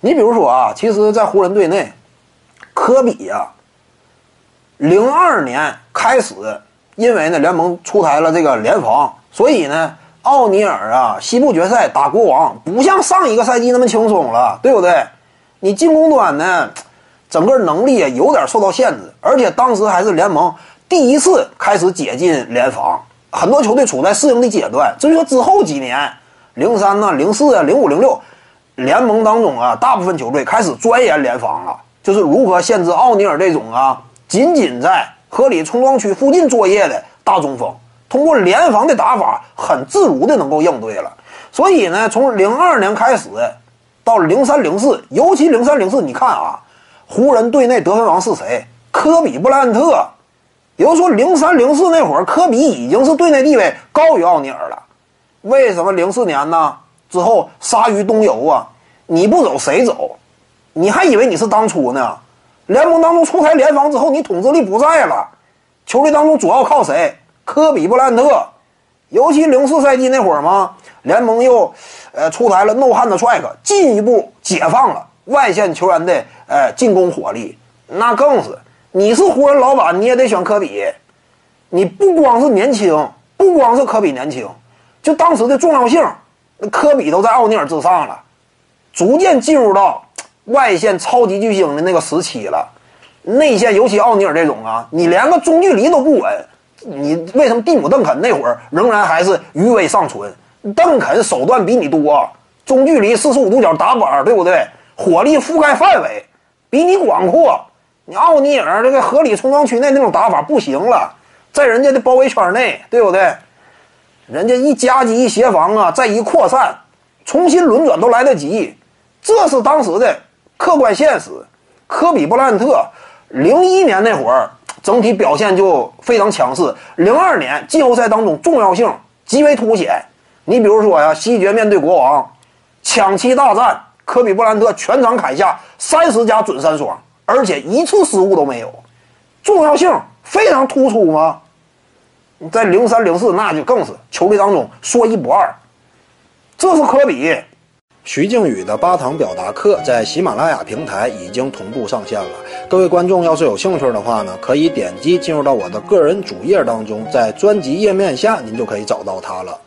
你比如说啊，其实，在湖人队内，科比呀，零二年开始，因为呢联盟出台了这个联防，所以呢，奥尼尔啊，西部决赛打国王不像上一个赛季那么轻松了，对不对？你进攻端呢，整个能力也有点受到限制，而且当时还是联盟第一次开始解禁联防，很多球队处在适应的阶段。至于说之后几年，零三呢、零四啊、零五、零六，联盟当中啊，大部分球队开始钻研联防了，就是如何限制奥尼尔这种啊，仅仅在合理冲撞区附近作业的大中锋，通过联防的打法，很自如的能够应对了。所以呢，从零二年开始。到零三零四，尤其零三零四，你看啊，湖人队内得分王是谁？科比布莱恩特。也就说，零三零四那会儿，科比已经是队内地位高于奥尼尔了。为什么零四年呢？之后鲨鱼东游啊，你不走谁走？你还以为你是当初呢？联盟当中出台联防之后，你统治力不在了。球队当中主要靠谁？科比布莱恩特。尤其零四赛季那会儿嘛，联盟又。呃，出台了 No Hand Strike，进一步解放了外线球员的呃进攻火力，那更是。你是湖人老板，你也得选科比。你不光是年轻，不光是科比年轻，就当时的重要性，那科比都在奥尼尔之上了，逐渐进入到外线超级巨星的那个时期了。内线尤其奥尼尔这种啊，你连个中距离都不稳，你为什么蒂姆邓肯那会儿仍然还是余威尚存？邓肯手段比你多，中距离四十五度角打板，对不对？火力覆盖范围比你广阔。你奥尼尔这个合理冲撞区内那种打法不行了，在人家的包围圈内，对不对？人家一夹击一协防啊，再一扩散，重新轮转都来得及。这是当时的客观现实。科比布莱恩特零一年那会儿整体表现就非常强势，零二年季后赛当中重要性极为凸显。你比如说呀，西决面对国王，抢七大战，科比布兰特全场砍下三十加准三双，而且一次失误都没有，重要性非常突出吗？在零三零四那就更是球队当中说一不二。这是科比。徐静宇的八堂表达课在喜马拉雅平台已经同步上线了，各位观众要是有兴趣的话呢，可以点击进入到我的个人主页当中，在专辑页面下您就可以找到它了。